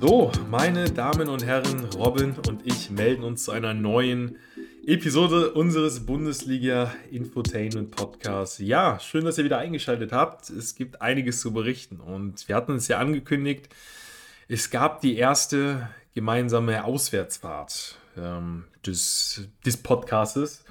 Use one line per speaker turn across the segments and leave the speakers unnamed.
So, meine Damen und Herren, Robin und ich melden uns zu einer neuen Episode unseres Bundesliga Infotainment Podcasts. Ja, schön, dass ihr wieder eingeschaltet habt. Es gibt einiges zu berichten und wir hatten es ja angekündigt. Es gab die erste gemeinsame Auswärtsfahrt ähm, des, des Podcastes.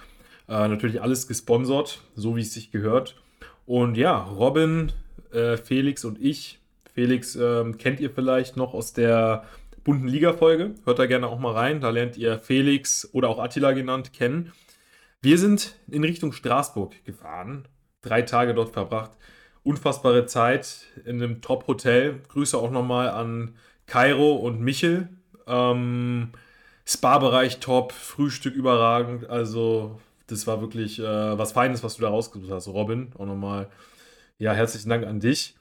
Äh, natürlich alles gesponsert, so wie es sich gehört. Und ja, Robin, äh, Felix und ich. Felix ähm, kennt ihr vielleicht noch aus der bunten Liga-Folge. Hört da gerne auch mal rein. Da lernt ihr Felix oder auch Attila genannt kennen. Wir sind in Richtung Straßburg gefahren. Drei Tage dort verbracht. Unfassbare Zeit in einem Top-Hotel. Grüße auch nochmal an Kairo und Michel. Ähm, Spa-Bereich top, Frühstück überragend. Also, das war wirklich äh, was Feines, was du da rausgesucht hast, Robin. Auch nochmal, ja, herzlichen Dank an dich.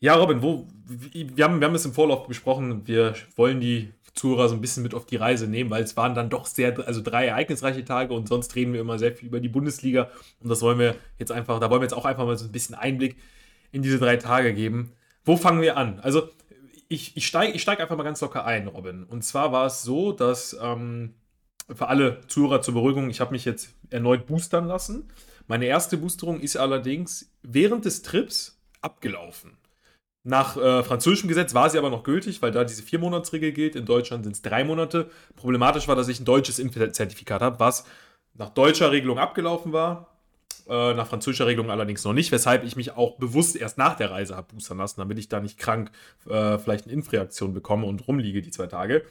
Ja, Robin, wo, wir, haben, wir haben es im Vorlauf besprochen. Wir wollen die Zuhörer so ein bisschen mit auf die Reise nehmen, weil es waren dann doch sehr, also drei ereignisreiche Tage und sonst reden wir immer sehr viel über die Bundesliga und das wollen wir jetzt einfach, da wollen wir jetzt auch einfach mal so ein bisschen Einblick in diese drei Tage geben. Wo fangen wir an? Also ich, ich steige ich steig einfach mal ganz locker ein, Robin. Und zwar war es so, dass ähm, für alle Zuhörer zur Beruhigung, ich habe mich jetzt erneut boostern lassen. Meine erste Boosterung ist allerdings während des Trips abgelaufen. Nach äh, französischem Gesetz war sie aber noch gültig, weil da diese Viermonatsregel gilt. In Deutschland sind es drei Monate. Problematisch war, dass ich ein deutsches Impfzertifikat habe, was nach deutscher Regelung abgelaufen war. Äh, nach französischer Regelung allerdings noch nicht, weshalb ich mich auch bewusst erst nach der Reise habe boostern lassen, damit ich da nicht krank äh, vielleicht eine Impfreaktion bekomme und rumliege die zwei Tage.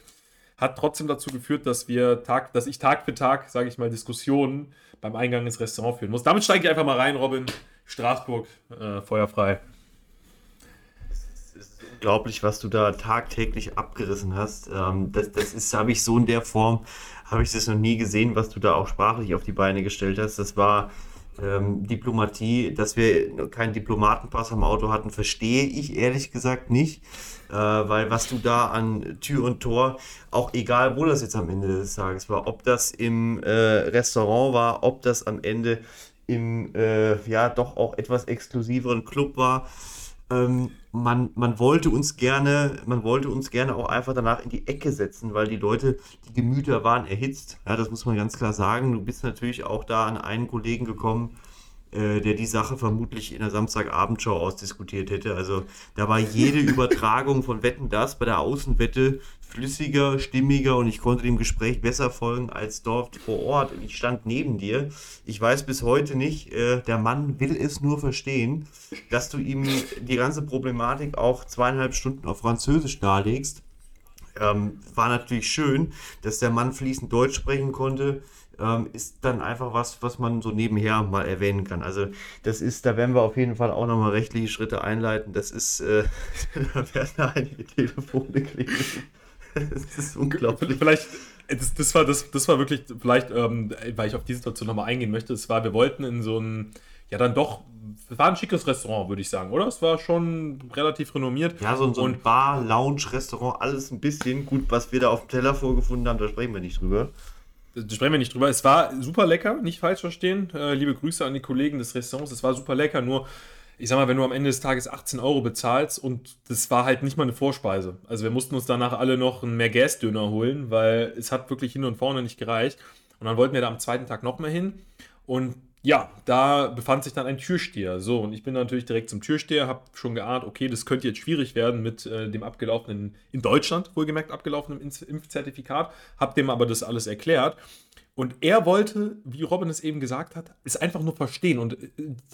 Hat trotzdem dazu geführt, dass wir Tag, dass ich Tag für Tag, sage ich mal, Diskussionen beim Eingang ins Restaurant führen muss. Damit steige ich einfach mal rein, Robin. Straßburg, äh, feuerfrei
unglaublich, was du da tagtäglich abgerissen hast. Ähm, das, das ist, habe ich so in der Form, habe ich das noch nie gesehen, was du da auch sprachlich auf die Beine gestellt hast. Das war ähm, Diplomatie, dass wir keinen Diplomatenpass am Auto hatten, verstehe ich ehrlich gesagt nicht. Äh, weil was du da an Tür und Tor, auch egal wo das jetzt am Ende des Tages war, ob das im äh, Restaurant war, ob das am Ende im äh, ja doch auch etwas exklusiveren Club war, ähm, man, man wollte uns gerne, man wollte uns gerne auch einfach danach in die Ecke setzen, weil die Leute, die Gemüter waren erhitzt. Ja, das muss man ganz klar sagen. Du bist natürlich auch da an einen Kollegen gekommen, der die Sache vermutlich in der Samstagabendshow ausdiskutiert hätte. Also da war jede Übertragung von Wetten das bei der Außenwette flüssiger, stimmiger und ich konnte dem Gespräch besser folgen als dort vor Ort. Ich stand neben dir. Ich weiß bis heute nicht, äh, der Mann will es nur verstehen, dass du ihm die ganze Problematik auch zweieinhalb Stunden auf Französisch darlegst. Ähm, war natürlich schön, dass der Mann fließend Deutsch sprechen konnte ähm, ist dann einfach was, was man so nebenher mal erwähnen kann. Also das ist, da werden wir auf jeden Fall auch nochmal rechtliche Schritte einleiten. Das ist, äh, da werden einige Telefone klingeln.
Das ist unglaublich. Vielleicht, das, das, war, das, das war wirklich, vielleicht, ähm, weil ich auf die Situation nochmal eingehen möchte, es war, wir wollten in so ein, ja dann doch, es war ein schickes Restaurant, würde ich sagen, oder? Es war schon relativ renommiert.
Ja, so, so ein Bar, Lounge, Restaurant, alles ein bisschen gut, was wir da auf dem Teller vorgefunden haben, da sprechen wir nicht drüber
sprechen wir nicht drüber. Es war super lecker, nicht falsch verstehen. Äh, liebe Grüße an die Kollegen des Restaurants. Es war super lecker, nur ich sag mal, wenn du am Ende des Tages 18 Euro bezahlst und das war halt nicht mal eine Vorspeise. Also wir mussten uns danach alle noch einen Mergas-Döner holen, weil es hat wirklich hin und vorne nicht gereicht. Und dann wollten wir da am zweiten Tag noch mehr hin. Und ja, da befand sich dann ein Türsteher. So, und ich bin natürlich direkt zum Türsteher, habe schon geahnt, okay, das könnte jetzt schwierig werden mit äh, dem abgelaufenen, in Deutschland wohlgemerkt abgelaufenen Impfzertifikat, habe dem aber das alles erklärt. Und er wollte, wie Robin es eben gesagt hat, es einfach nur verstehen. Und äh,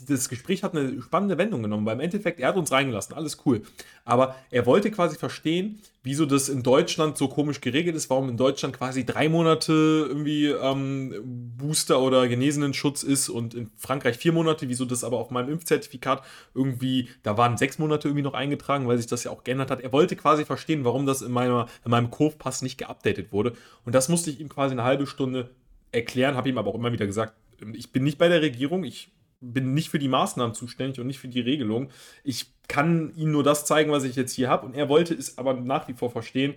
das Gespräch hat eine spannende Wendung genommen, weil im Endeffekt, er hat uns reingelassen, alles cool. Aber er wollte quasi verstehen, wieso das in Deutschland so komisch geregelt ist, warum in Deutschland quasi drei Monate irgendwie ähm, Booster oder Genesenenschutz ist und in Frankreich vier Monate, wieso das aber auf meinem Impfzertifikat irgendwie, da waren sechs Monate irgendwie noch eingetragen, weil sich das ja auch geändert hat. Er wollte quasi verstehen, warum das in, meiner, in meinem Kurvpass nicht geupdatet wurde. Und das musste ich ihm quasi eine halbe Stunde erklären, habe ihm aber auch immer wieder gesagt, ich bin nicht bei der Regierung, ich bin nicht für die Maßnahmen zuständig und nicht für die Regelung. Ich kann ihm nur das zeigen, was ich jetzt hier habe. Und er wollte es aber nach wie vor verstehen.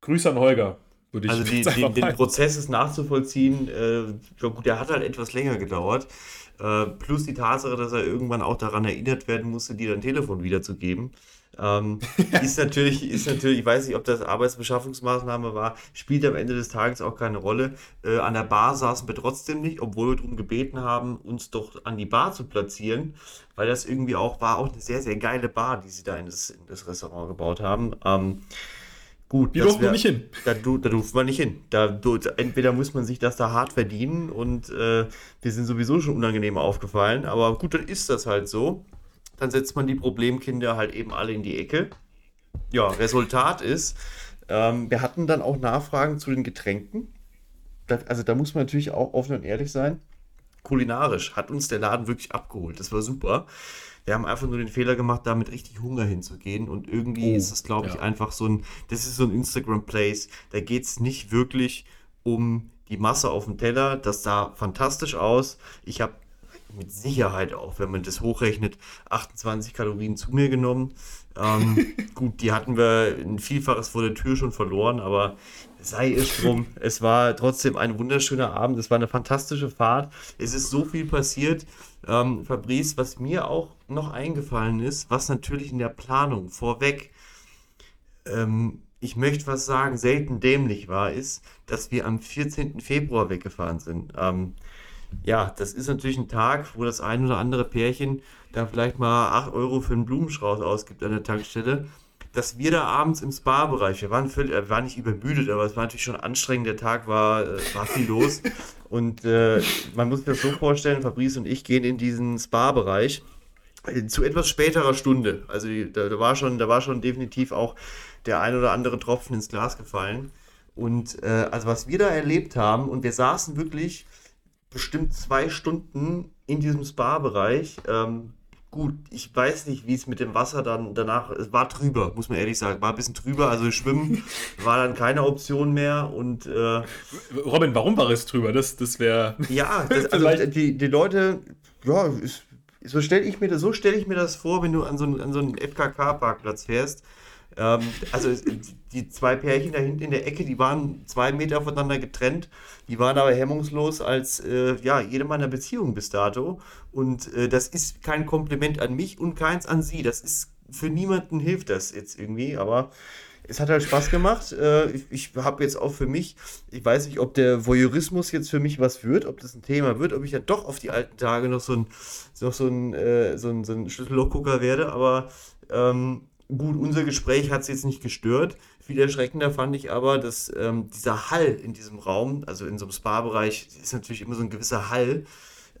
Grüße an Holger.
also die, den, den, Prozess ist nachzuvollziehen, äh, gut, der hat halt etwas länger gedauert. Äh, plus die Tatsache, dass er irgendwann auch daran erinnert werden musste, dir dein Telefon wiederzugeben. Ähm, ist natürlich, ist natürlich, ich weiß nicht, ob das Arbeitsbeschaffungsmaßnahme war, spielt am Ende des Tages auch keine Rolle. Äh, an der Bar saßen wir trotzdem nicht, obwohl wir darum gebeten haben, uns doch an die Bar zu platzieren, weil das irgendwie auch war auch eine sehr, sehr geile Bar, die sie da in das, in das Restaurant gebaut haben. Ähm, Gut,
wir durften nicht hin.
Da, da durften wir nicht hin. Da, entweder muss man sich das da hart verdienen und äh, wir sind sowieso schon unangenehm aufgefallen, aber gut, dann ist das halt so dann setzt man die Problemkinder halt eben alle in die Ecke. Ja, Resultat ist, ähm, wir hatten dann auch Nachfragen zu den Getränken. Das, also da muss man natürlich auch offen und ehrlich sein. Kulinarisch hat uns der Laden wirklich abgeholt. Das war super. Wir haben einfach nur den Fehler gemacht, da mit richtig Hunger hinzugehen. Und irgendwie oh, ist es, glaube ich, ja. einfach so ein, das ist so ein Instagram-Place. Da geht es nicht wirklich um die Masse auf dem Teller. Das sah fantastisch aus. Ich habe mit Sicherheit auch, wenn man das hochrechnet, 28 Kalorien zu mir genommen. Ähm, gut, die hatten wir ein Vielfaches vor der Tür schon verloren, aber sei es drum. Es war trotzdem ein wunderschöner Abend. Es war eine fantastische Fahrt. Es ist so viel passiert. Ähm, Fabrice, was mir auch noch eingefallen ist, was natürlich in der Planung vorweg, ähm, ich möchte was sagen, selten dämlich war, ist, dass wir am 14. Februar weggefahren sind. Ähm, ja, das ist natürlich ein Tag, wo das ein oder andere Pärchen da vielleicht mal 8 Euro für einen Blumenstrauß ausgibt an der Tankstelle. Dass wir da abends im Spa-Bereich, wir waren, völlig, wir waren nicht übermüdet, aber es war natürlich schon anstrengend, der Tag war, äh, war viel los. Und äh, man muss sich das so vorstellen, Fabrice und ich gehen in diesen Spa-Bereich äh, zu etwas späterer Stunde. Also da, da, war schon, da war schon definitiv auch der ein oder andere Tropfen ins Glas gefallen. Und äh, also was wir da erlebt haben, und wir saßen wirklich bestimmt zwei Stunden in diesem Spa-Bereich. Ähm, gut, ich weiß nicht, wie es mit dem Wasser dann danach, es war trüber, muss man ehrlich sagen, war ein bisschen trüber, also Schwimmen war dann keine Option mehr und äh,
Robin, warum war es trüber? Das, das wäre
ja, das, also die, die Leute, ja, ist, so stelle ich mir das, so stelle ich mir das vor, wenn du an so, einen, an so einen FKK-Parkplatz fährst ähm, also die zwei Pärchen da hinten in der Ecke, die waren zwei Meter voneinander getrennt. Die waren aber hemmungslos als äh, ja, jede meiner Beziehungen bis dato. Und äh, das ist kein Kompliment an mich und keins an sie. Das ist für niemanden hilft das jetzt irgendwie, aber es hat halt Spaß gemacht. Äh, ich, ich habe jetzt auch für mich, ich weiß nicht, ob der Voyeurismus jetzt für mich was wird, ob das ein Thema wird, ob ich ja doch auf die alten Tage noch so ein, noch so ein, äh, so ein, so ein Schlüssellochgucker werde, aber ähm, Gut, unser Gespräch hat es jetzt nicht gestört. Viel erschreckender fand ich aber, dass ähm, dieser Hall in diesem Raum, also in so einem Spa-Bereich, ist natürlich immer so ein gewisser Hall,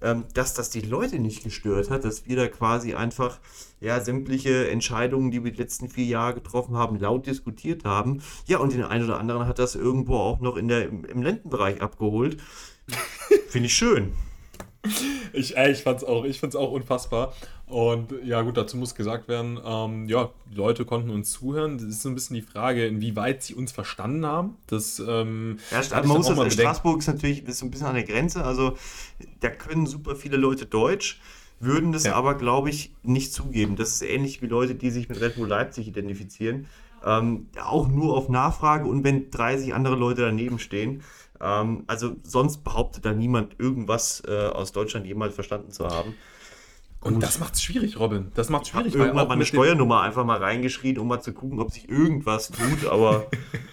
ähm, dass das die Leute nicht gestört hat, dass wir da quasi einfach ja, sämtliche Entscheidungen, die wir die letzten vier Jahre getroffen haben, laut diskutiert haben. Ja, und den einen oder anderen hat das irgendwo auch noch in der, im, im Lendenbereich abgeholt. Finde ich schön.
Ich, äh, ich fand's auch, ich fand's auch unfassbar. Und ja, gut, dazu muss gesagt werden, ähm, ja, die Leute konnten uns zuhören. Das ist so ein bisschen die Frage, inwieweit sie uns verstanden haben. Das, ähm,
ja, man muss das, Straßburg ist natürlich ist ein bisschen an der Grenze. Also, da können super viele Leute Deutsch, würden das ja. aber, glaube ich, nicht zugeben. Das ist ähnlich wie Leute, die sich mit Red Bull Leipzig identifizieren. Ähm, auch nur auf Nachfrage und wenn 30 andere Leute daneben stehen. Ähm, also sonst behauptet da niemand irgendwas äh, aus Deutschland jemals verstanden zu haben.
Und, das macht es schwierig, Robin. Das macht es schwierig.
Ich habe irgendwann meine Steuernummer einfach mal reingeschrien, um mal zu gucken, ob sich irgendwas tut, aber.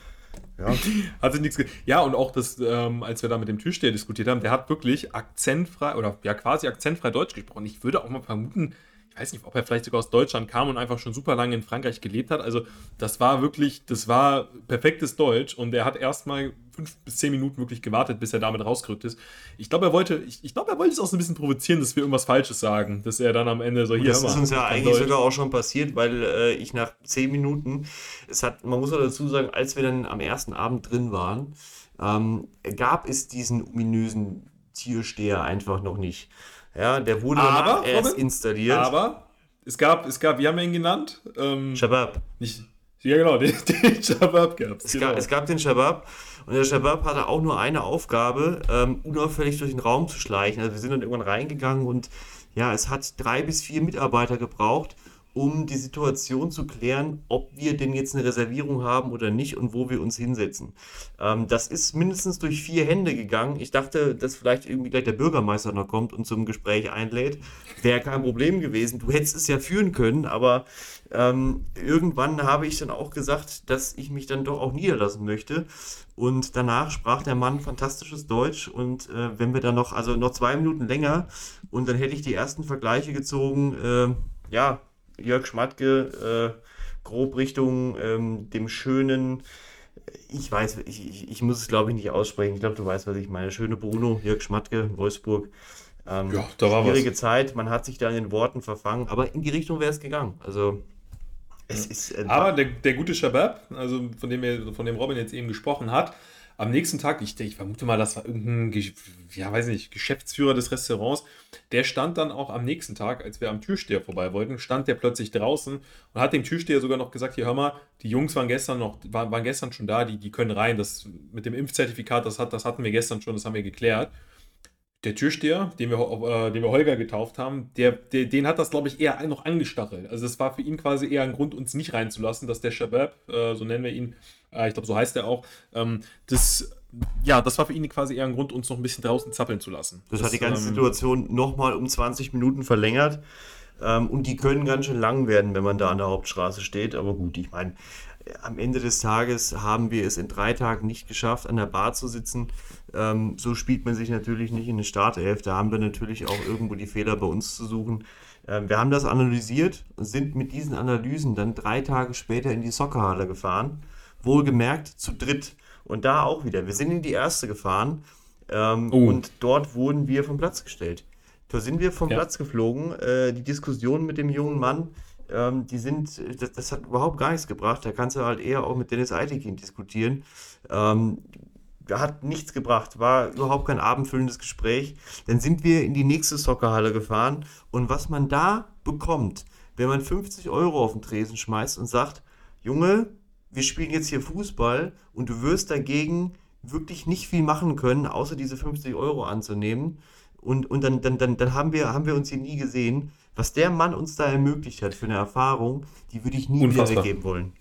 ja. Hat sich nichts. Ja, und auch das, ähm, als wir da mit dem Türsteher diskutiert haben, der hat wirklich akzentfrei oder ja quasi akzentfrei Deutsch gesprochen. Ich würde auch mal vermuten, weiß nicht, ob er vielleicht sogar aus Deutschland kam und einfach schon super lange in Frankreich gelebt hat. Also das war wirklich, das war perfektes Deutsch und er hat erstmal fünf bis zehn Minuten wirklich gewartet, bis er damit rausgerückt ist. Ich glaube, er wollte, ich, ich glaube, er wollte es auch so ein bisschen provozieren, dass wir irgendwas Falsches sagen, dass er dann am Ende so
hier. Das ist uns ja eigentlich Deutsch. sogar auch schon passiert, weil äh, ich nach zehn Minuten, es hat, man muss auch dazu sagen, als wir dann am ersten Abend drin waren, ähm, gab es diesen ominösen Tiersteher einfach noch nicht. Ja, der wurde aber, erst Robin, installiert.
Aber es gab, es gab, wie haben wir ihn genannt?
Ähm, Shabab.
Nicht, ja, genau, den, den Shabab
gab es. Genau. Gab, es gab den Shabab und der Shabab hatte auch nur eine Aufgabe, ähm, unauffällig durch den Raum zu schleichen. Also wir sind dann irgendwann reingegangen und ja, es hat drei bis vier Mitarbeiter gebraucht, um die Situation zu klären, ob wir denn jetzt eine Reservierung haben oder nicht und wo wir uns hinsetzen. Ähm, das ist mindestens durch vier Hände gegangen. Ich dachte, dass vielleicht irgendwie gleich der Bürgermeister noch kommt und zum Gespräch einlädt. Wäre kein Problem gewesen. Du hättest es ja führen können, aber ähm, irgendwann habe ich dann auch gesagt, dass ich mich dann doch auch niederlassen möchte. Und danach sprach der Mann fantastisches Deutsch. Und äh, wenn wir dann noch, also noch zwei Minuten länger, und dann hätte ich die ersten Vergleiche gezogen, äh, ja, Jörg Schmatke, äh, grob Richtung ähm, dem schönen, ich weiß, ich, ich, ich muss es glaube ich nicht aussprechen, ich glaube, du weißt, was ich meine. Schöne Bruno, Jörg Schmatke, Wolfsburg. Ähm, ja, da war schwierige was. Zeit, man hat sich da in den Worten verfangen, aber in die Richtung wäre es gegangen. Also
es ja. ist. Äh, aber der, der gute Shabab, also von dem, wir, von dem Robin jetzt eben gesprochen hat, am nächsten Tag, ich, ich vermute mal, das war irgendein, ja, weiß nicht, Geschäftsführer des Restaurants, der stand dann auch am nächsten Tag, als wir am Türsteher vorbei wollten, stand der plötzlich draußen und hat dem Türsteher sogar noch gesagt, hier hör mal, die Jungs waren gestern noch, waren, waren gestern schon da, die, die können rein, das mit dem Impfzertifikat, das, hat, das hatten wir gestern schon, das haben wir geklärt der Türsteher, den wir, äh, den wir Holger getauft haben, der, der, den hat das, glaube ich, eher noch angestachelt. Also es war für ihn quasi eher ein Grund, uns nicht reinzulassen, dass der Shabab, äh, so nennen wir ihn, äh, ich glaube, so heißt er auch, ähm, das, ja, das war für ihn quasi eher ein Grund, uns noch ein bisschen draußen zappeln zu lassen.
Das, das hat die ganze ähm, Situation nochmal um 20 Minuten verlängert. Ähm, und die können ganz schön lang werden, wenn man da an der Hauptstraße steht. Aber gut, ich meine, am Ende des Tages haben wir es in drei Tagen nicht geschafft, an der Bar zu sitzen. Ähm, so spielt man sich natürlich nicht in eine Startelf. Da haben wir natürlich auch irgendwo die Fehler bei uns zu suchen. Ähm, wir haben das analysiert und sind mit diesen Analysen dann drei Tage später in die Soccerhalle gefahren. Wohlgemerkt zu dritt. Und da auch wieder. Wir sind in die erste gefahren ähm, oh. und dort wurden wir vom Platz gestellt. Da sind wir vom ja. Platz geflogen. Äh, die Diskussion mit dem jungen Mann, ähm, die sind, das, das, hat überhaupt gar nichts gebracht. Da kannst du halt eher auch mit Dennis Eitekin diskutieren. Ähm, hat nichts gebracht, war überhaupt kein abendfüllendes Gespräch. Dann sind wir in die nächste Soccerhalle gefahren und was man da bekommt, wenn man 50 Euro auf den Tresen schmeißt und sagt, Junge, wir spielen jetzt hier Fußball und du wirst dagegen wirklich nicht viel machen können, außer diese 50 Euro anzunehmen. Und, und dann, dann, dann, dann haben, wir, haben wir uns hier nie gesehen. Was der Mann uns da ermöglicht hat für eine Erfahrung, die würde ich nie Unfassbar. wieder weggeben wollen.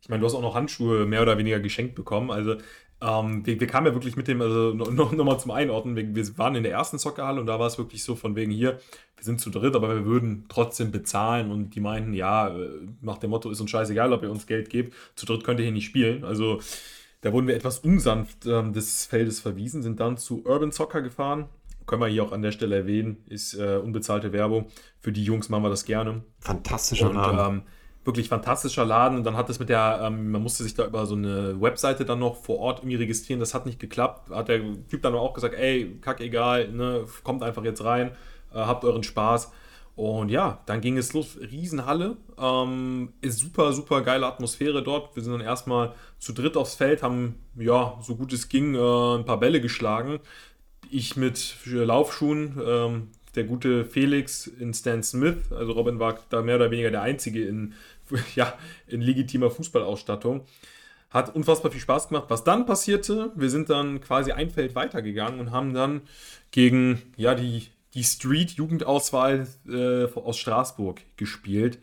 Ich meine, du hast auch noch Handschuhe mehr oder weniger geschenkt bekommen. Also ähm, wir, wir, kamen ja wirklich mit dem, also noch, noch zum Einordnen, wir, wir, waren in der ersten Soccerhalle und da war es wirklich so von wegen hier, wir sind zu dritt, aber wir würden trotzdem bezahlen und die meinten, ja, äh, nach dem Motto ist uns scheißegal, ob ihr uns Geld gebt, zu dritt könnt ihr hier nicht spielen. Also da wurden wir etwas unsanft ähm, des Feldes verwiesen, sind dann zu Urban Soccer gefahren. Können wir hier auch an der Stelle erwähnen, ist äh, unbezahlte Werbung. Für die Jungs machen wir das gerne.
Fantastischer Name.
Ähm, wirklich fantastischer Laden. Und dann hat es mit der, ähm, man musste sich da über so eine Webseite dann noch vor Ort irgendwie registrieren. Das hat nicht geklappt. Hat der Typ dann auch gesagt, ey, kack egal, ne, kommt einfach jetzt rein, äh, habt euren Spaß. Und ja, dann ging es los. Riesenhalle. Ähm, ist super, super geile Atmosphäre dort. Wir sind dann erstmal zu dritt aufs Feld, haben, ja, so gut es ging, äh, ein paar Bälle geschlagen. Ich mit Laufschuhen, ähm, der gute Felix in Stan Smith. Also Robin war da mehr oder weniger der Einzige in ja, in legitimer Fußballausstattung. Hat unfassbar viel Spaß gemacht. Was dann passierte, wir sind dann quasi ein Feld weitergegangen und haben dann gegen ja, die, die Street-Jugendauswahl äh, aus Straßburg gespielt.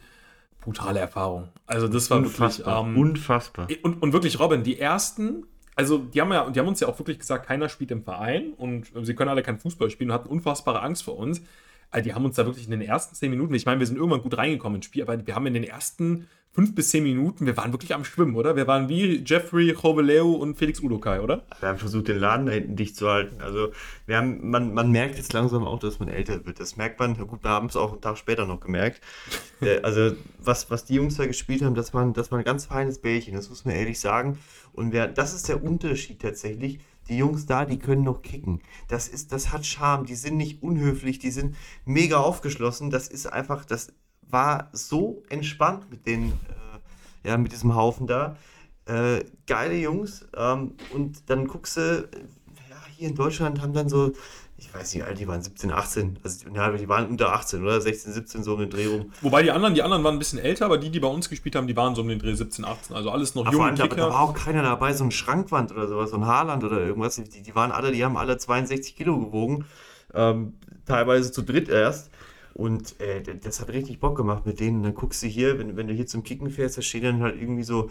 Brutale Erfahrung. Also das war
unfassbar,
wirklich
ähm, unfassbar.
Und, und wirklich, Robin, die ersten, also die haben ja, die haben uns ja auch wirklich gesagt, keiner spielt im Verein und sie können alle kein Fußball spielen und hatten unfassbare Angst vor uns. Also die haben uns da wirklich in den ersten zehn Minuten, ich meine, wir sind irgendwann gut reingekommen ins Spiel, aber wir haben in den ersten fünf bis zehn Minuten, wir waren wirklich am Schwimmen, oder? Wir waren wie Jeffrey Choveleo und Felix Udokai, oder?
Wir haben versucht, den Laden da hinten dicht zu halten. Also wir haben, man, man merkt jetzt langsam auch, dass man älter wird. Das merkt man, gut, wir haben es auch einen Tag später noch gemerkt. Äh, also was, was die Jungs da gespielt haben, das war, das war ein ganz feines Bällchen, das muss man ehrlich sagen. Und wer, das ist der Unterschied tatsächlich die Jungs da, die können noch kicken. Das ist, das hat Charme. Die sind nicht unhöflich, die sind mega aufgeschlossen. Das ist einfach, das war so entspannt mit den, äh, ja, mit diesem Haufen da. Äh, geile Jungs. Ähm, und dann guckst du, ja, hier in Deutschland haben dann so ich weiß nicht, die waren 17, 18. Also ja, die waren unter 18, oder? 16, 17, so um den Dreh rum.
Wobei die anderen, die anderen waren ein bisschen älter, aber die, die bei uns gespielt haben, die waren so um den Dreh 17, 18. Also alles noch
junge Kicker. Da war auch keiner dabei, so ein Schrankwand oder sowas, so ein Haarland oder irgendwas. Die, die waren alle, die haben alle 62 Kilo gewogen. Ähm, teilweise zu dritt erst. Und äh, das hat richtig Bock gemacht mit denen. Und dann guckst du hier, wenn, wenn du hier zum Kicken fährst, da stehen dann halt irgendwie so,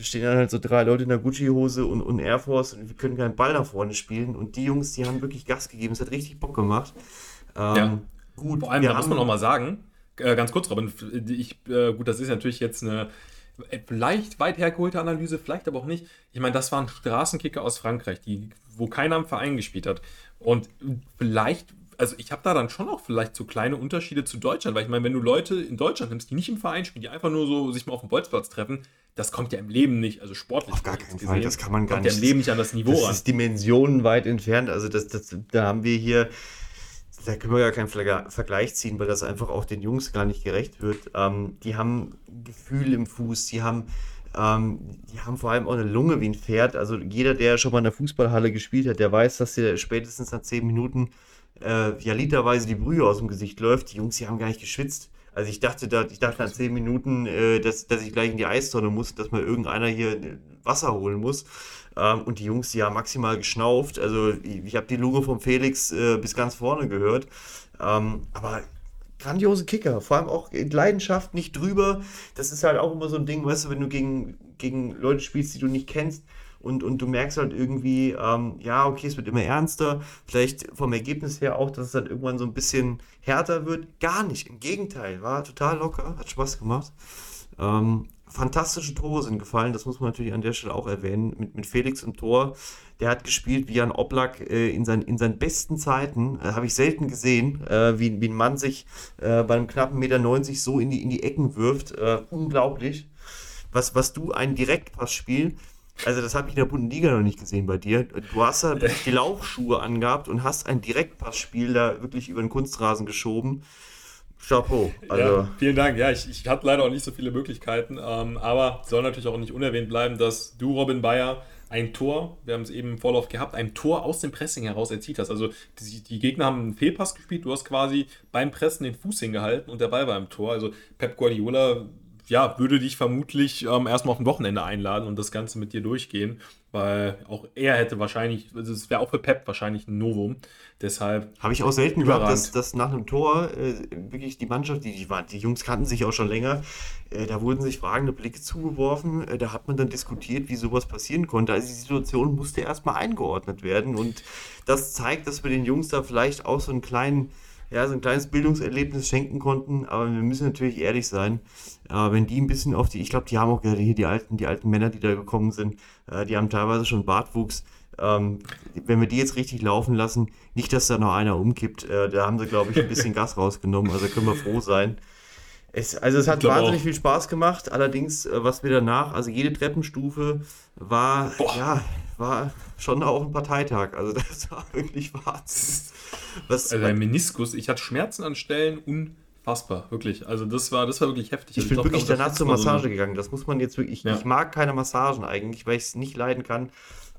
stehen dann halt so drei Leute in der Gucci-Hose und, und Air Force und wir können keinen Ball nach vorne spielen. Und die Jungs, die haben wirklich Gas gegeben. Es hat richtig Bock gemacht.
Ähm, ja. Gut, Vor allem, da muss man auch mal sagen, äh, ganz kurz, Robin, ich, äh, gut, das ist natürlich jetzt eine vielleicht weit hergeholte Analyse, vielleicht aber auch nicht. Ich meine, das waren Straßenkicker aus Frankreich, die, wo keiner im Verein gespielt hat. Und vielleicht, also ich habe da dann schon auch vielleicht so kleine Unterschiede zu Deutschland, weil ich meine, wenn du Leute in Deutschland nimmst, die nicht im Verein spielen, die einfach nur so sich mal auf dem Bolzplatz treffen, das kommt ja im Leben nicht, also sportlich.
Auf gar keinen Fall, das kann man gar kommt nicht.
ja im Leben nicht an das Niveau
das ran. Das ist Dimensionen weit entfernt, also das, das, da haben wir hier da können wir ja keinen Vergleich ziehen, weil das einfach auch den Jungs gar nicht gerecht wird. Ähm, die haben Gefühl im Fuß, die haben, ähm, die haben vor allem auch eine Lunge wie ein Pferd. Also jeder, der schon mal in der Fußballhalle gespielt hat, der weiß, dass dir spätestens nach zehn Minuten äh, ja literweise die Brühe aus dem Gesicht läuft. Die Jungs, die haben gar nicht geschwitzt. Also ich dachte, da, ich dachte nach zehn Minuten, äh, dass, dass ich gleich in die Eistonne muss, dass mal irgendeiner hier Wasser holen muss. Ähm, und die Jungs, die haben maximal geschnauft. Also ich, ich habe die Lunge von Felix äh, bis ganz vorne gehört. Ähm, aber grandiose Kicker, vor allem auch in Leidenschaft, nicht drüber. Das ist halt auch immer so ein Ding, weißt du, wenn du gegen, gegen Leute spielst, die du nicht kennst. Und, und du merkst halt irgendwie, ähm, ja, okay, es wird immer ernster. Vielleicht vom Ergebnis her auch, dass es dann irgendwann so ein bisschen härter wird. Gar nicht. Im Gegenteil, war total locker, hat Spaß gemacht. Ähm, fantastische Tore sind gefallen, das muss man natürlich an der Stelle auch erwähnen, mit, mit Felix im Tor. Der hat gespielt wie Jan Oblak äh, in, sein, in seinen besten Zeiten. Äh, Habe ich selten gesehen, äh, wie, wie ein Mann sich äh, bei einem knappen Meter 90 so in die, in die Ecken wirft. Äh, unglaublich. Was, was du ein Direktpassspiel, also das habe ich in der Bundesliga noch nicht gesehen bei dir. Du hast da die Laufschuhe angehabt und hast ein Direktpassspiel da wirklich über den Kunstrasen geschoben. Chapeau.
Also. Ja, vielen Dank. Ja, ich, ich hatte leider auch nicht so viele Möglichkeiten, ähm, aber soll natürlich auch nicht unerwähnt bleiben, dass du, Robin Bayer, ein Tor, wir haben es eben im Vorlauf gehabt, ein Tor aus dem Pressing heraus erzielt hast. Also die, die, Gegner haben einen Fehlpass gespielt, du hast quasi beim Pressen den Fuß hingehalten und der Ball war im Tor. Also Pep Guardiola ja, würde dich vermutlich ähm, erstmal auf ein Wochenende einladen und das Ganze mit dir durchgehen, weil auch er hätte wahrscheinlich, also es wäre auch für Pep wahrscheinlich ein Novum. Deshalb.
Habe ich auch selten gehört, dass, dass nach einem Tor äh, wirklich die Mannschaft, die, die, war, die Jungs kannten sich auch schon länger, äh, da wurden sich fragende Blicke zugeworfen. Äh, da hat man dann diskutiert, wie sowas passieren konnte. Also die Situation musste erstmal eingeordnet werden und das zeigt, dass wir den Jungs da vielleicht auch so einen kleinen ja, so ein kleines Bildungserlebnis schenken konnten, aber wir müssen natürlich ehrlich sein, äh, wenn die ein bisschen auf die, ich glaube, die haben auch gerade hier die alten, die alten Männer, die da gekommen sind, äh, die haben teilweise schon Bartwuchs. Ähm, wenn wir die jetzt richtig laufen lassen, nicht, dass da noch einer umkippt, äh, da haben sie, glaube ich, ein bisschen Gas rausgenommen, also können wir froh sein. Es, also es hat wahnsinnig auch. viel Spaß gemacht, allerdings, äh, was wir danach, also jede Treppenstufe war, Boah. ja, war schon auch ein Parteitag, also das war wirklich Wahnsinn.
Was, also ein Meniskus, ich hatte Schmerzen an Stellen unfassbar, wirklich. Also das war, das war wirklich heftig.
Ich also bin ich wirklich danach zur Massage so gegangen. Das muss man jetzt wirklich. Ja. Ich mag keine Massagen eigentlich, weil ich es nicht leiden kann.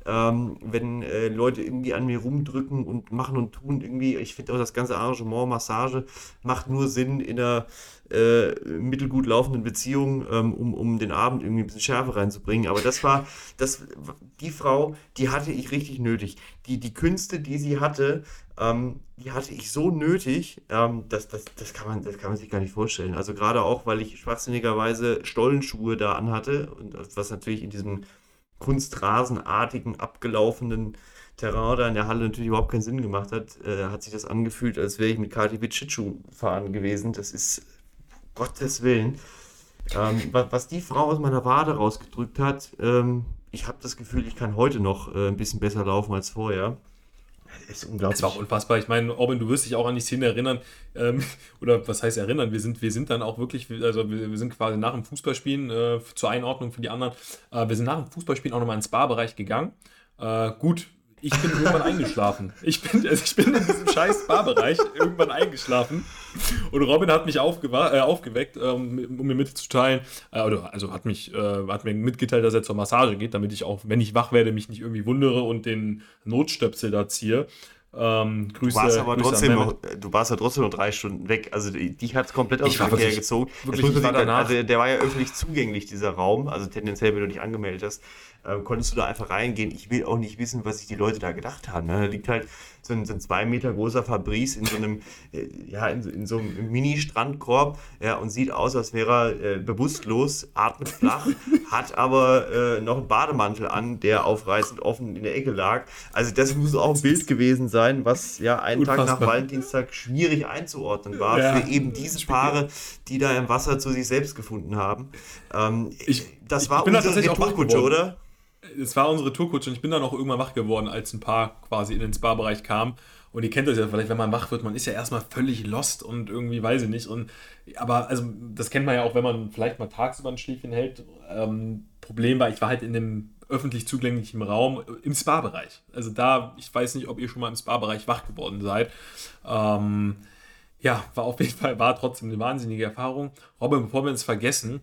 Ähm, wenn äh, Leute irgendwie an mir rumdrücken und machen und tun, irgendwie, ich finde auch das ganze Arrangement, Massage macht nur Sinn in einer äh, mittelgut laufenden Beziehung, ähm, um, um den Abend irgendwie ein bisschen Schärfe reinzubringen. Aber das war, das, die Frau, die hatte ich richtig nötig. Die, die Künste, die sie hatte, ähm, die hatte ich so nötig, ähm, das, das, das, kann man, das kann man sich gar nicht vorstellen. Also gerade auch, weil ich schwachsinnigerweise Stollenschuhe da anhatte und was natürlich in diesem kunstrasenartigen, abgelaufenen Terrain da in der Halle natürlich überhaupt keinen Sinn gemacht hat, äh, hat sich das angefühlt, als wäre ich mit Kati Witschitschuh fahren gewesen. Das ist Gottes Willen. Ähm, was, was, die Frau aus meiner Wade rausgedrückt hat, ähm, ich habe das Gefühl, ich kann heute noch äh, ein bisschen besser laufen als vorher.
Das ist unglaublich. Das war auch unfassbar. Ich meine, Robin, du wirst dich auch an die Szene erinnern. Ähm, oder was heißt erinnern? Wir sind, wir sind dann auch wirklich, also wir, wir sind quasi nach dem Fußballspielen, äh, zur Einordnung für die anderen, äh, wir sind nach dem Fußballspielen auch nochmal ins Barbereich gegangen. Äh, gut, ich bin irgendwann eingeschlafen. Ich bin, also ich bin in diesem scheiß Barbereich irgendwann eingeschlafen. Und Robin hat mich äh, aufgeweckt, ähm, um mir mitzuteilen, äh, also hat mich, äh, hat mir mitgeteilt, dass er zur Massage geht, damit ich auch, wenn ich wach werde, mich nicht irgendwie wundere und den Notstöpsel da ziehe. Ähm, Grüße,
du, warst aber
Grüße
trotzdem noch, du warst ja trotzdem noch drei Stunden weg. Also die, die hat es komplett aus dem Verkehr wirklich, gezogen. Wirklich, war danach, also der war ja öffentlich zugänglich, dieser Raum. Also tendenziell, wenn du dich angemeldet hast, äh, konntest du da einfach reingehen. Ich will auch nicht wissen, was sich die Leute da gedacht haben. Ne? Da liegt halt so ein, so ein zwei Meter großer Fabrice in so einem, äh, ja, in, in, so einem Mini-Strandkorb ja, und sieht aus, als wäre er äh, bewusstlos, atmet flach, hat aber äh, noch einen Bademantel an, der aufreißend offen in der Ecke lag. Also das muss auch ein Bild gewesen sein, was ja einen Unfassbar. Tag nach Valentinstag schwierig einzuordnen war ja. für eben diese Paare, die da im Wasser zu sich selbst gefunden haben. Ähm, ich, das war
ich unser Retourkutsche, oder? Es war unsere Tourkutsche und ich bin dann auch irgendwann wach geworden, als ein Paar quasi in den Spa-Bereich kam. Und ihr kennt das ja vielleicht, wenn man wach wird, man ist ja erstmal völlig lost und irgendwie weiß ich nicht. Und, aber also das kennt man ja auch, wenn man vielleicht mal tagsüber ein Schläfchen hält. Ähm, Problem war, ich war halt in dem öffentlich zugänglichen Raum im Spa-Bereich. Also da, ich weiß nicht, ob ihr schon mal im Spa-Bereich wach geworden seid. Ähm, ja, war auf jeden Fall, war trotzdem eine wahnsinnige Erfahrung. Robin, bevor wir uns vergessen,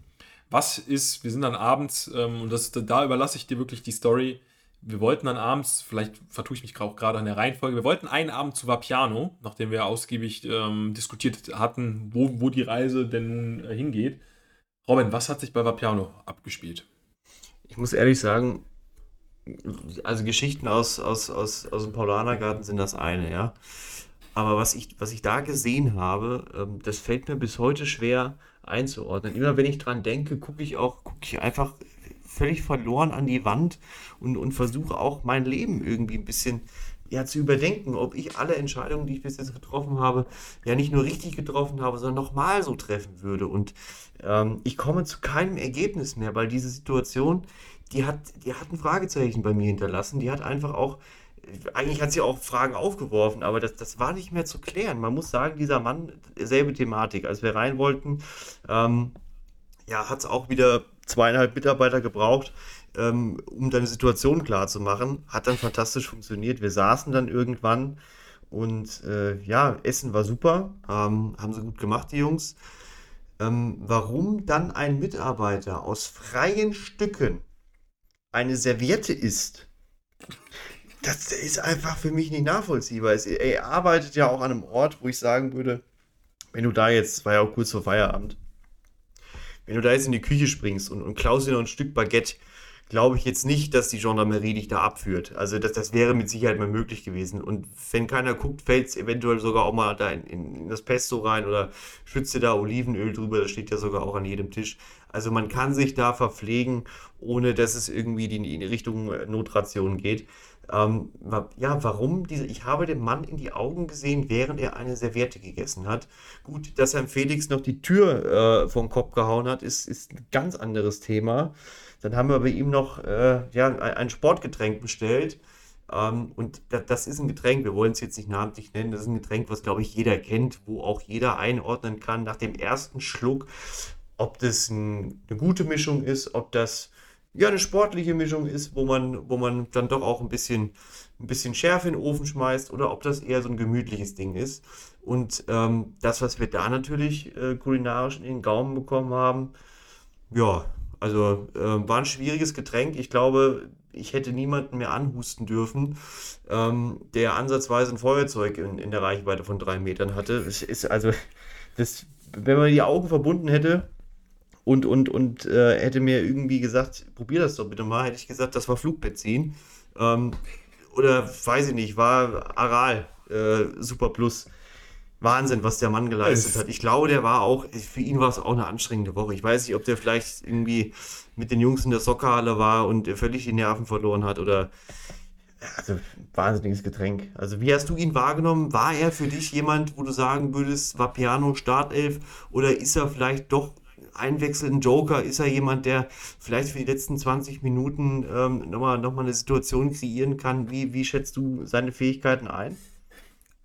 was ist, wir sind dann abends, ähm, und das, da überlasse ich dir wirklich die Story. Wir wollten dann abends, vielleicht vertue ich mich auch gerade an der Reihenfolge, wir wollten einen Abend zu Vapiano, nachdem wir ausgiebig ähm, diskutiert hatten, wo, wo die Reise denn nun äh, hingeht. Robin, was hat sich bei Vapiano abgespielt?
Ich muss ehrlich sagen, also Geschichten aus, aus, aus, aus dem Paulanergarten sind das eine, ja. Aber was ich, was ich da gesehen habe, ähm, das fällt mir bis heute schwer einzuordnen. Immer wenn ich dran denke, gucke ich auch, gucke ich einfach völlig verloren an die Wand und, und versuche auch mein Leben irgendwie ein bisschen ja, zu überdenken, ob ich alle Entscheidungen, die ich bis jetzt getroffen habe, ja nicht nur richtig getroffen habe, sondern nochmal so treffen würde. Und ähm, ich komme zu keinem Ergebnis mehr, weil diese Situation, die hat, die hat ein Fragezeichen bei mir hinterlassen. Die hat einfach auch eigentlich hat sie auch Fragen aufgeworfen, aber das, das war nicht mehr zu klären. Man muss sagen, dieser Mann, selbe Thematik. Als wir rein wollten, ähm, ja, hat es auch wieder zweieinhalb Mitarbeiter gebraucht, ähm, um deine Situation klar zu machen. Hat dann fantastisch funktioniert. Wir saßen dann irgendwann und äh, ja, Essen war super. Ähm, haben sie gut gemacht, die Jungs. Ähm, warum dann ein Mitarbeiter aus freien Stücken eine Serviette isst, das ist einfach für mich nicht nachvollziehbar. er arbeitet ja auch an einem Ort, wo ich sagen würde, wenn du da jetzt, war ja auch kurz vor Feierabend, wenn du da jetzt in die Küche springst und, und klaust dir noch ein Stück Baguette, glaube ich jetzt nicht, dass die Gendarmerie dich da abführt. Also das, das wäre mit Sicherheit mal möglich gewesen. Und wenn keiner guckt, fällt es eventuell sogar auch mal da in, in, das Pesto rein oder schützt dir da Olivenöl drüber, das steht ja sogar auch an jedem Tisch. Also man kann sich da verpflegen, ohne dass es irgendwie in die Richtung Notration geht. Ähm, ja, warum diese? Ich habe dem Mann in die Augen gesehen, während er eine Serviette gegessen hat. Gut, dass Herrn Felix noch die Tür äh, vom Kopf gehauen hat, ist, ist ein ganz anderes Thema. Dann haben wir bei ihm noch äh, ja, ein Sportgetränk bestellt. Ähm, und das, das, ist ein Getränk, wir wollen es jetzt nicht namentlich nennen, das ist ein Getränk, was, glaube ich, jeder kennt, wo auch jeder einordnen kann nach dem ersten Schluck, ob das ein, eine gute Mischung ist, ob das ja eine sportliche Mischung ist, wo man, wo man dann doch auch ein bisschen, ein bisschen Schärfe in den Ofen schmeißt oder ob das eher so ein gemütliches Ding ist. Und ähm, das, was wir da natürlich äh, kulinarisch in den Gaumen bekommen haben, ja, also äh, war ein schwieriges Getränk. Ich glaube, ich hätte niemanden mehr anhusten dürfen, ähm, der ansatzweise ein Feuerzeug in, in der Reichweite von drei Metern hatte. Das ist also, das, wenn man die Augen verbunden hätte, und, und, und äh, hätte mir irgendwie gesagt, probier das doch bitte mal, hätte ich gesagt, das war Flugbenzin. Ähm, oder weiß ich nicht, war Aral äh, Super Plus. Wahnsinn, was der Mann geleistet hat. Ich glaube, der war auch, für ihn war es auch eine anstrengende Woche. Ich weiß nicht, ob der vielleicht irgendwie mit den Jungs in der Soccerhalle war und völlig die Nerven verloren hat oder also wahnsinniges Getränk. Also wie hast du ihn wahrgenommen? War er für dich jemand, wo du sagen würdest, war Piano Startelf oder ist er vielleicht doch einwechselnden Joker? Ist er jemand, der vielleicht für die letzten 20 Minuten ähm, nochmal noch mal eine Situation kreieren kann? Wie, wie schätzt du seine Fähigkeiten ein?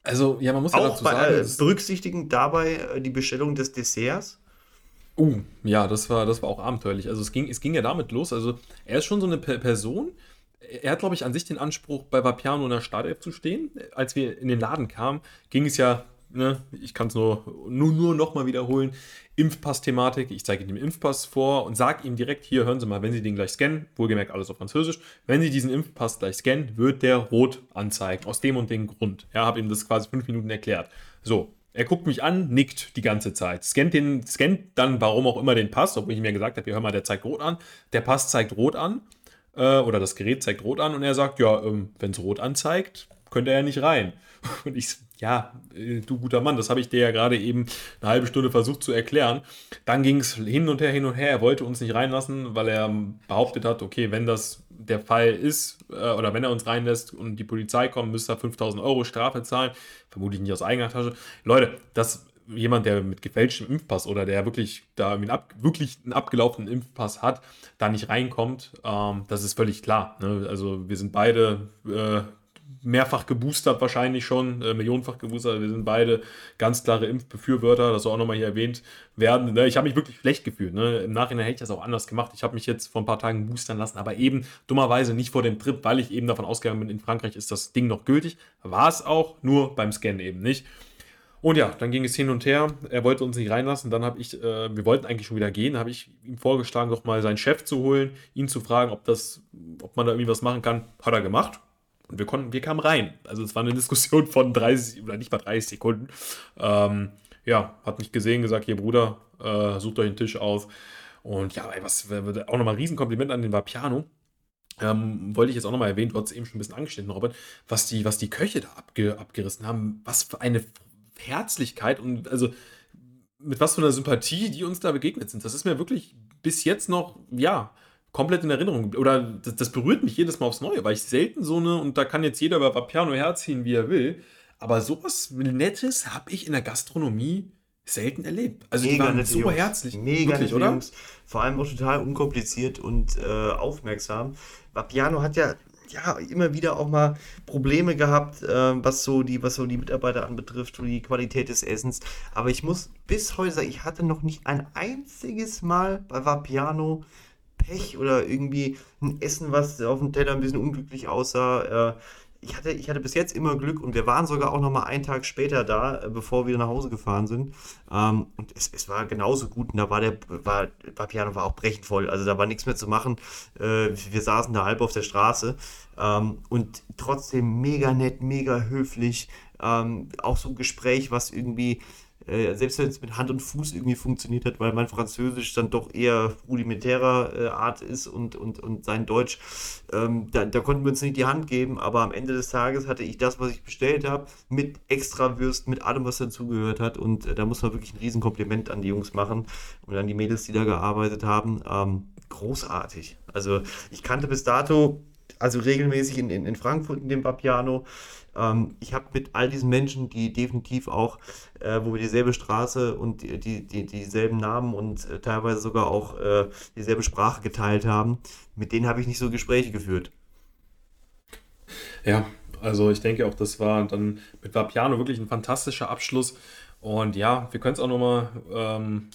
Also, ja, man muss
auch ja dazu bei, sagen, äh, berücksichtigen dabei äh, die Bestellung des Desserts.
Uh, ja, das war, das war auch abenteuerlich. Also es ging, es ging ja damit los. Also er ist schon so eine Person. Er hat, glaube ich, an sich den Anspruch, bei Vapiano in der Startelf zu stehen. Als wir in den Laden kamen, ging es ja ne, ich kann es nur, nur, nur nochmal wiederholen. Impfpass-Thematik. Ich zeige ihm den Impfpass vor und sage ihm direkt, hier, hören Sie mal, wenn Sie den gleich scannen, wohlgemerkt alles auf Französisch, wenn Sie diesen Impfpass gleich scannen, wird der rot anzeigen. Aus dem und dem Grund. Ja, habe ihm das quasi fünf Minuten erklärt. So, er guckt mich an, nickt die ganze Zeit, scannt, den, scannt dann, warum auch immer, den Pass, obwohl ich mir gesagt habe, hör mal, der zeigt rot an. Der Pass zeigt rot an äh, oder das Gerät zeigt rot an und er sagt, ja, ähm, wenn es rot anzeigt, könnte er ja nicht rein. Und ich, ja, äh, du guter Mann, das habe ich dir ja gerade eben eine halbe Stunde versucht zu erklären. Dann ging es hin und her, hin und her. Er wollte uns nicht reinlassen, weil er behauptet hat, okay, wenn das der Fall ist äh, oder wenn er uns reinlässt und die Polizei kommt, müsste er 5000 Euro Strafe zahlen. Vermutlich nicht aus eigener Tasche. Leute, das jemand, der mit gefälschtem Impfpass oder der wirklich da einen ab, wirklich einen abgelaufenen Impfpass hat, da nicht reinkommt, ähm, das ist völlig klar. Ne? Also wir sind beide äh, mehrfach geboostert wahrscheinlich schon, äh, millionenfach geboostert. Wir sind beide ganz klare Impfbefürworter, das soll auch nochmal hier erwähnt werden. Ne? Ich habe mich wirklich schlecht gefühlt. Ne? Im Nachhinein hätte ich das auch anders gemacht. Ich habe mich jetzt vor ein paar Tagen boostern lassen, aber eben dummerweise nicht vor dem Trip, weil ich eben davon ausgegangen bin, in Frankreich ist das Ding noch gültig. War es auch, nur beim Scan eben nicht. Und ja, dann ging es hin und her. Er wollte uns nicht reinlassen. Dann habe ich, äh, wir wollten eigentlich schon wieder gehen, habe ich ihm vorgeschlagen, doch mal seinen Chef zu holen, ihn zu fragen, ob das, ob man da irgendwie was machen kann. Hat er gemacht. Und wir konnten, wir kamen rein. Also es war eine Diskussion von 30 oder nicht mal 30 Sekunden. Ähm, ja, hat mich gesehen, gesagt, hier Bruder, äh, sucht euch einen Tisch aus. Und ja, was auch nochmal ein Riesenkompliment an den Vapiano. Ähm, wollte ich jetzt auch nochmal erwähnen, du hast es eben schon ein bisschen angeschnitten, Robert, was die, was die Köche da abge, abgerissen haben, was für eine Herzlichkeit und also mit was für einer Sympathie die uns da begegnet sind. Das ist mir wirklich bis jetzt noch, ja, komplett in Erinnerung. Oder das, das, berührt mich jedes Mal aufs Neue, weil ich selten so eine, und da kann jetzt jeder über Vapiano herziehen, wie er will, aber sowas Nettes habe ich in der Gastronomie selten erlebt. Also Mega die waren so Jungs. herzlich.
Mega wirklich, oder? Jungs. Vor allem auch total unkompliziert und äh, aufmerksam. Vapiano hat ja ja, immer wieder auch mal Probleme gehabt, äh, was, so die, was so die Mitarbeiter anbetrifft und die Qualität des Essens. Aber ich muss bis heute sagen, ich hatte noch nicht ein einziges Mal bei Vapiano Pech oder irgendwie ein Essen, was auf dem Teller ein bisschen unglücklich aussah. Äh, ich hatte, ich hatte bis jetzt immer Glück und wir waren sogar auch noch mal einen Tag später da, äh, bevor wir nach Hause gefahren sind. Ähm, und es, es war genauso gut und da war der war, Papiano war auch brechend voll. Also da war nichts mehr zu machen. Äh, wir saßen da halb auf der Straße ähm, und trotzdem mega nett, mega höflich. Ähm, auch so ein Gespräch, was irgendwie äh, selbst wenn es mit Hand und Fuß irgendwie funktioniert hat, weil mein Französisch dann doch eher rudimentärer äh, Art ist und, und, und sein Deutsch, ähm, da, da, konnten wir uns nicht die Hand geben, aber am Ende des Tages hatte ich das, was ich bestellt habe, mit extra Würst, mit allem, was dazugehört hat und äh, da muss man wirklich ein Riesenkompliment an die Jungs machen und an die Mädels, die da gearbeitet haben. Ähm, großartig. Also ich kannte bis dato also regelmäßig in, in, in Frankfurt in dem Papiano. Ähm, ich habe mit all diesen Menschen, die definitiv auch, äh, wo wir dieselbe Straße und die, die, die dieselben Namen und äh, teilweise sogar auch äh, dieselbe Sprache geteilt haben, mit denen habe ich nicht so Gespräche geführt.
Ja, also ich denke auch, das war dann mit Vapiano wirklich ein fantastischer Abschluss. Und ja, wir können es auch nochmal ähm,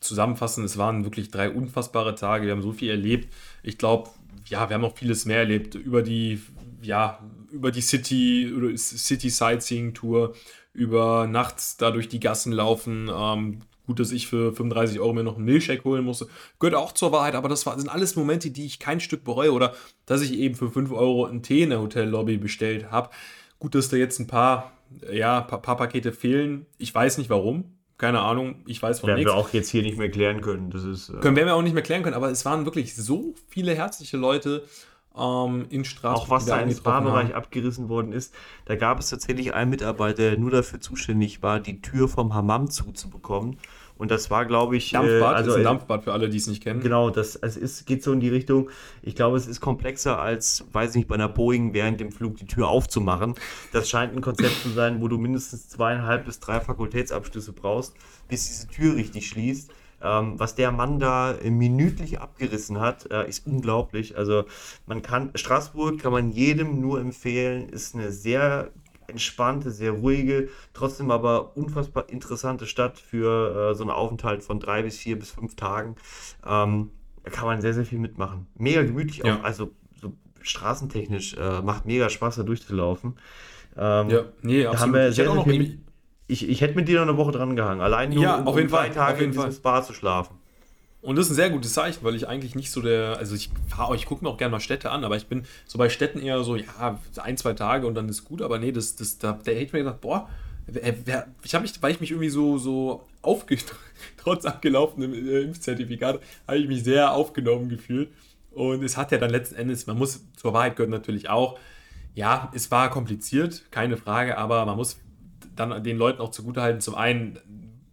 zusammenfassen. Es waren wirklich drei unfassbare Tage. Wir haben so viel erlebt. Ich glaube, ja, wir haben auch vieles mehr erlebt über die, ja, über die City, oder City Sightseeing Tour, über nachts da durch die Gassen laufen. Ähm, gut, dass ich für 35 Euro mir noch einen Milchshake holen musste. Gehört auch zur Wahrheit, aber das, war, sind alles Momente, die ich kein Stück bereue. Oder dass ich eben für 5 Euro einen Tee in der Hotellobby bestellt habe. Gut, dass da jetzt ein paar, ja, paar, paar Pakete fehlen. Ich weiß nicht warum. Keine Ahnung, ich weiß
von nichts. Werden wir auch jetzt hier nicht mehr klären können. Das ist,
äh können wir auch nicht mehr klären können, aber es waren wirklich so viele herzliche Leute ähm, in Straßburg.
Auch was da im Spa-Bereich abgerissen worden ist, da gab es tatsächlich einen Mitarbeiter, der nur dafür zuständig war, die Tür vom Hammam zuzubekommen. Und das war, glaube ich.
Dampfbad, äh, also, ist ein äh, Dampfbad für alle, die es nicht kennen.
Genau, das also es geht so in die Richtung. Ich glaube, es ist komplexer als, weiß nicht, bei einer Boeing während dem Flug die Tür aufzumachen. Das scheint ein Konzept zu sein, wo du mindestens zweieinhalb bis drei Fakultätsabschlüsse brauchst, bis diese Tür richtig schließt. Ähm, was der Mann da minütlich abgerissen hat, äh, ist unglaublich. Also man kann, Straßburg kann man jedem nur empfehlen, ist eine sehr entspannte, sehr ruhige, trotzdem aber unfassbar interessante Stadt für äh, so einen Aufenthalt von drei bis vier bis fünf Tagen. Ähm, da kann man sehr, sehr viel mitmachen. Mega gemütlich ja. auch, also so straßentechnisch äh, macht mega Spaß da durchzulaufen.
Ähm, ja, nee, absolut.
Haben wir sehr, sehr viel ich, ich hätte mit dir noch eine Woche dran gehangen. Allein nur
Ja,
um,
auf jeden
drei
Fall,
Tage
auf jeden
in diesem
Fall.
Spa zu schlafen.
Und das ist ein sehr gutes Zeichen, weil ich eigentlich nicht so der, also ich fahre, ich gucke mir auch gerne mal Städte an, aber ich bin so bei Städten eher so, ja, ein, zwei Tage und dann ist gut, aber nee, das, das, da, da hätte ich mir gedacht, boah, wer, wer, ich habe mich, weil ich mich irgendwie so, so aufge, trotz abgelaufenem äh, Impfzertifikat, habe ich mich sehr aufgenommen gefühlt. Und es hat ja dann letzten Endes, man muss, zur Wahrheit gehört natürlich auch, ja, es war kompliziert, keine Frage, aber man muss dann den Leuten auch zugutehalten. Zum einen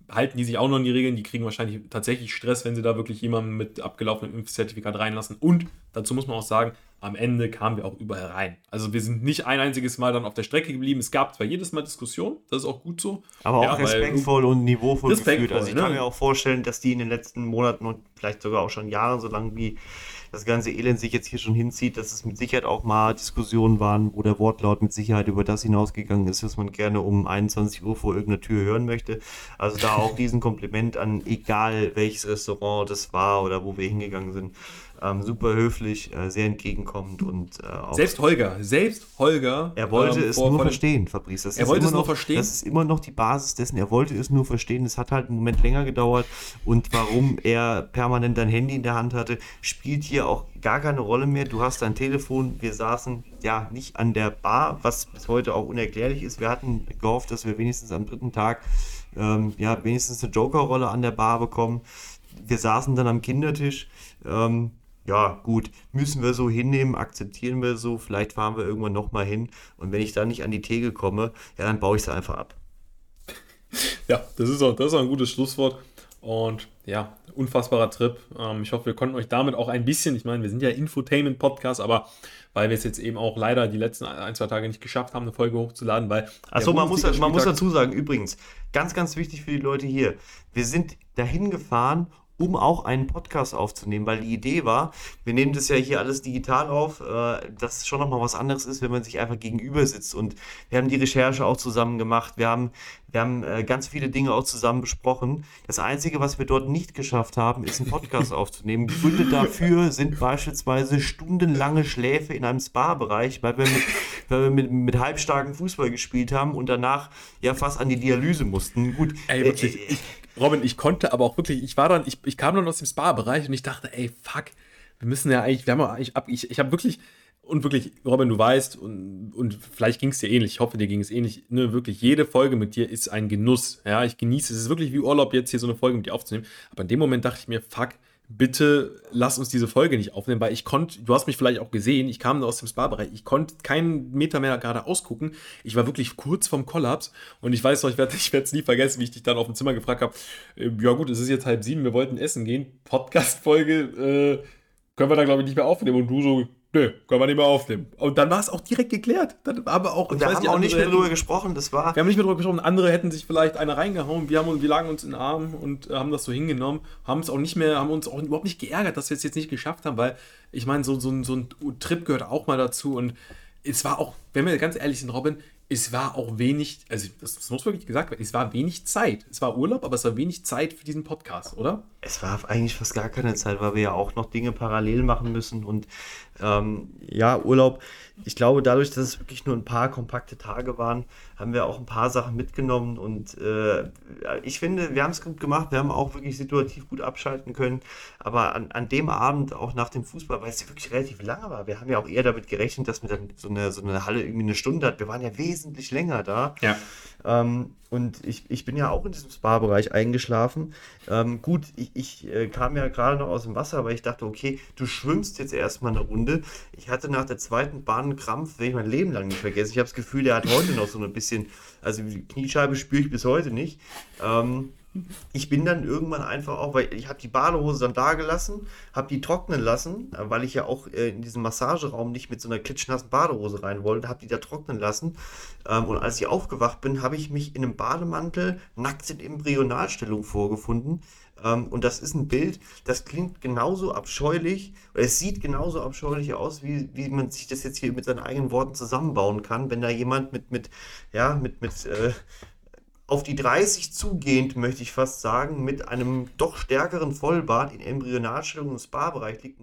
halten die sich auch noch an die Regeln, die kriegen wahrscheinlich tatsächlich Stress, wenn sie da wirklich jemanden mit abgelaufenem Impfzertifikat reinlassen. Und dazu muss man auch sagen, am Ende kamen wir auch überall rein. Also wir sind nicht ein einziges Mal dann auf der Strecke geblieben. Es gab zwar jedes Mal Diskussionen, das ist auch gut so.
Aber auch
Ja,
respektvoll und niveauvoll
Respektvoll,
geführt. Also ich
ne?
kann mir auch vorstellen, dass die in den letzten Monaten und vielleicht sogar auch schon Jahren, so lange wie das ganze Elend sich jetzt hier schon hinzieht, dass es mit Sicherheit auch mal Diskussionen waren, wo der Wortlaut mit Sicherheit über das hinausgegangen ist, was man gerne um 21 Uhr vor irgendeiner Tür hören möchte. Also da auch diesen Kompliment an egal welches Restaurant das war oder wo wir hingegangen sind. Ähm, super höflich, äh, sehr entgegenkommend und äh, auch
Selbst Holger, selbst Holger.
er wollte
ähm,
es
vor-
nur verstehen, Fabrice. Das
Er
ist
wollte
immer
es nur
noch,
verstehen?
Das ist immer noch die Basis dessen. Er wollte es nur verstehen. Es hat halt einen Moment länger gedauert. Und warum er permanent ein Handy in der Hand hatte, spielt hier auch gar keine Rolle mehr. Du hast dein Telefon. Wir saßen ja nicht an der Bar, was bis heute auch unerklärlich ist. Wir hatten gehofft, dass wir wenigstens am dritten Tag ähm, ja, wenigstens eine Joker-Rolle an der Bar bekommen. Wir saßen dann am Kindertisch. Ähm, ja, gut, müssen wir so hinnehmen, akzeptieren wir so, vielleicht fahren wir irgendwann nochmal hin und wenn ich dann nicht an die Theke komme, ja, dann baue ich sie einfach ab.
Ja, das ist auch, das ist auch ein gutes Schlusswort. Und ja, unfassbarer Trip. Ähm, ich hoffe, wir konnten euch damit auch ein bisschen, ich meine, wir sind ja Infotainment-Podcast, aber weil wir es jetzt eben auch leider die letzten ein, zwei Tage nicht geschafft haben, eine Folge hochzuladen, weil.
Achso, man muss, man muss dazu sagen, übrigens, ganz, ganz wichtig für die Leute hier, wir sind dahin gefahren, um auch einen Podcast aufzunehmen, weil die Idee war, wir nehmen das ja hier alles digital auf, äh, dass es schon nochmal was anderes ist, wenn man sich einfach gegenüber sitzt und wir haben die Recherche auch zusammen gemacht, wir haben, wir haben äh, ganz viele Dinge auch zusammen besprochen. Das Einzige, was wir dort nicht geschafft haben, ist einen Podcast aufzunehmen. Gründe dafür sind beispielsweise stundenlange Schläfe in einem Spa-Bereich, weil wir mit, weil wir mit, mit halbstarken Fußball gespielt haben und danach ja fast an die Dialyse mussten. Gut,
Ey,
äh,
wirklich,
äh,
ich, Robin, ich konnte aber auch wirklich, ich war dann, ich, ich kam dann aus dem Spa-Bereich und ich dachte, ey, fuck, wir müssen ja eigentlich, wir haben ja eigentlich ab, ich, ich habe wirklich, und wirklich, Robin, du weißt, und, und vielleicht ging es dir ähnlich, ich hoffe, dir ging es ähnlich, ne, wirklich, jede Folge mit dir ist ein Genuss, ja, ich genieße es, es ist wirklich wie Urlaub, jetzt hier so eine Folge mit dir aufzunehmen, aber in dem Moment dachte ich mir, fuck, bitte lass uns diese Folge nicht aufnehmen, weil ich konnte, du hast mich vielleicht auch gesehen, ich kam aus dem Spa-Bereich, ich konnte keinen Meter mehr gerade ausgucken. Ich war wirklich kurz vorm Kollaps und ich weiß noch, ich werde es nie vergessen, wie ich dich dann auf dem Zimmer gefragt habe, äh, ja gut, es ist jetzt halb sieben, wir wollten essen gehen, Podcast-Folge äh, können wir da glaube ich nicht mehr aufnehmen und du so, nö, können wir nicht mehr aufnehmen. Und dann war es auch direkt geklärt. Dann aber auch,
und wir haben auch nicht mehr drüber gesprochen, das war...
wir haben nicht mehr drüber gesprochen. Andere hätten sich vielleicht eine reingehauen. Wir, haben, wir lagen uns in den Armen und äh, haben das so hingenommen. Haben es auch nicht mehr, haben uns auch überhaupt nicht geärgert, dass wir es jetzt nicht geschafft haben, weil ich meine, so, so, ein- so ein Trip gehört auch mal dazu. Und es war auch, wenn wir ganz ehrlich sind, Robin, es war auch wenig, also das, das muss wirklich gesagt werden, es war wenig Zeit. Es war Urlaub, aber es war wenig Zeit für diesen Podcast, oder?
Es war eigentlich fast gar keine Zeit, weil wir ja auch noch Dinge parallel machen müssen und ähm, ja, Urlaub. Ich glaube, dadurch, dass es wirklich nur ein paar kompakte Tage waren, haben wir auch ein paar Sachen mitgenommen und äh, ich finde, wir haben es gut gemacht. Wir haben auch wirklich situativ gut abschalten können. Aber an, an dem Abend, auch nach dem Fußball, weil es ja wirklich relativ lange war, wir haben ja auch eher damit gerechnet, dass wir dann so eine, so eine Halle irgendwie eine Stunde hat. Wir waren ja wesentlich länger da.
Ja.
Ähm, und ich, ich bin ja auch in diesem Spa-Bereich eingeschlafen. Ähm, gut, ich, ich äh, kam ja gerade noch aus dem Wasser, aber ich dachte, okay, du schwimmst jetzt erstmal eine Runde. Ich hatte nach der zweiten Bahn einen Krampf, den ich mein Leben lang nicht vergessen. Ich habe das Gefühl, der hat heute noch so ein bisschen, also die Kniescheibe spüre ich bis heute nicht. Ähm, ich bin dann irgendwann einfach auch, weil ich habe die Badehose dann da gelassen, habe die trocknen lassen, weil ich ja auch äh, in diesen Massageraum nicht mit so einer klitschnassen Badehose rein wollte, habe die da trocknen lassen. Ähm, und als ich aufgewacht bin, habe ich mich in einem Bademantel nackt in Embryonalstellung vorgefunden. Ähm, und das ist ein Bild, das klingt genauso abscheulich, oder es sieht genauso abscheulich aus, wie, wie man sich das jetzt hier mit seinen eigenen Worten zusammenbauen kann, wenn da jemand mit, mit, ja, mit, mit, äh, auf die 30 zugehend, möchte ich fast sagen, mit einem doch stärkeren Vollbart in Embryonalstellung im Spa-Bereich liegt.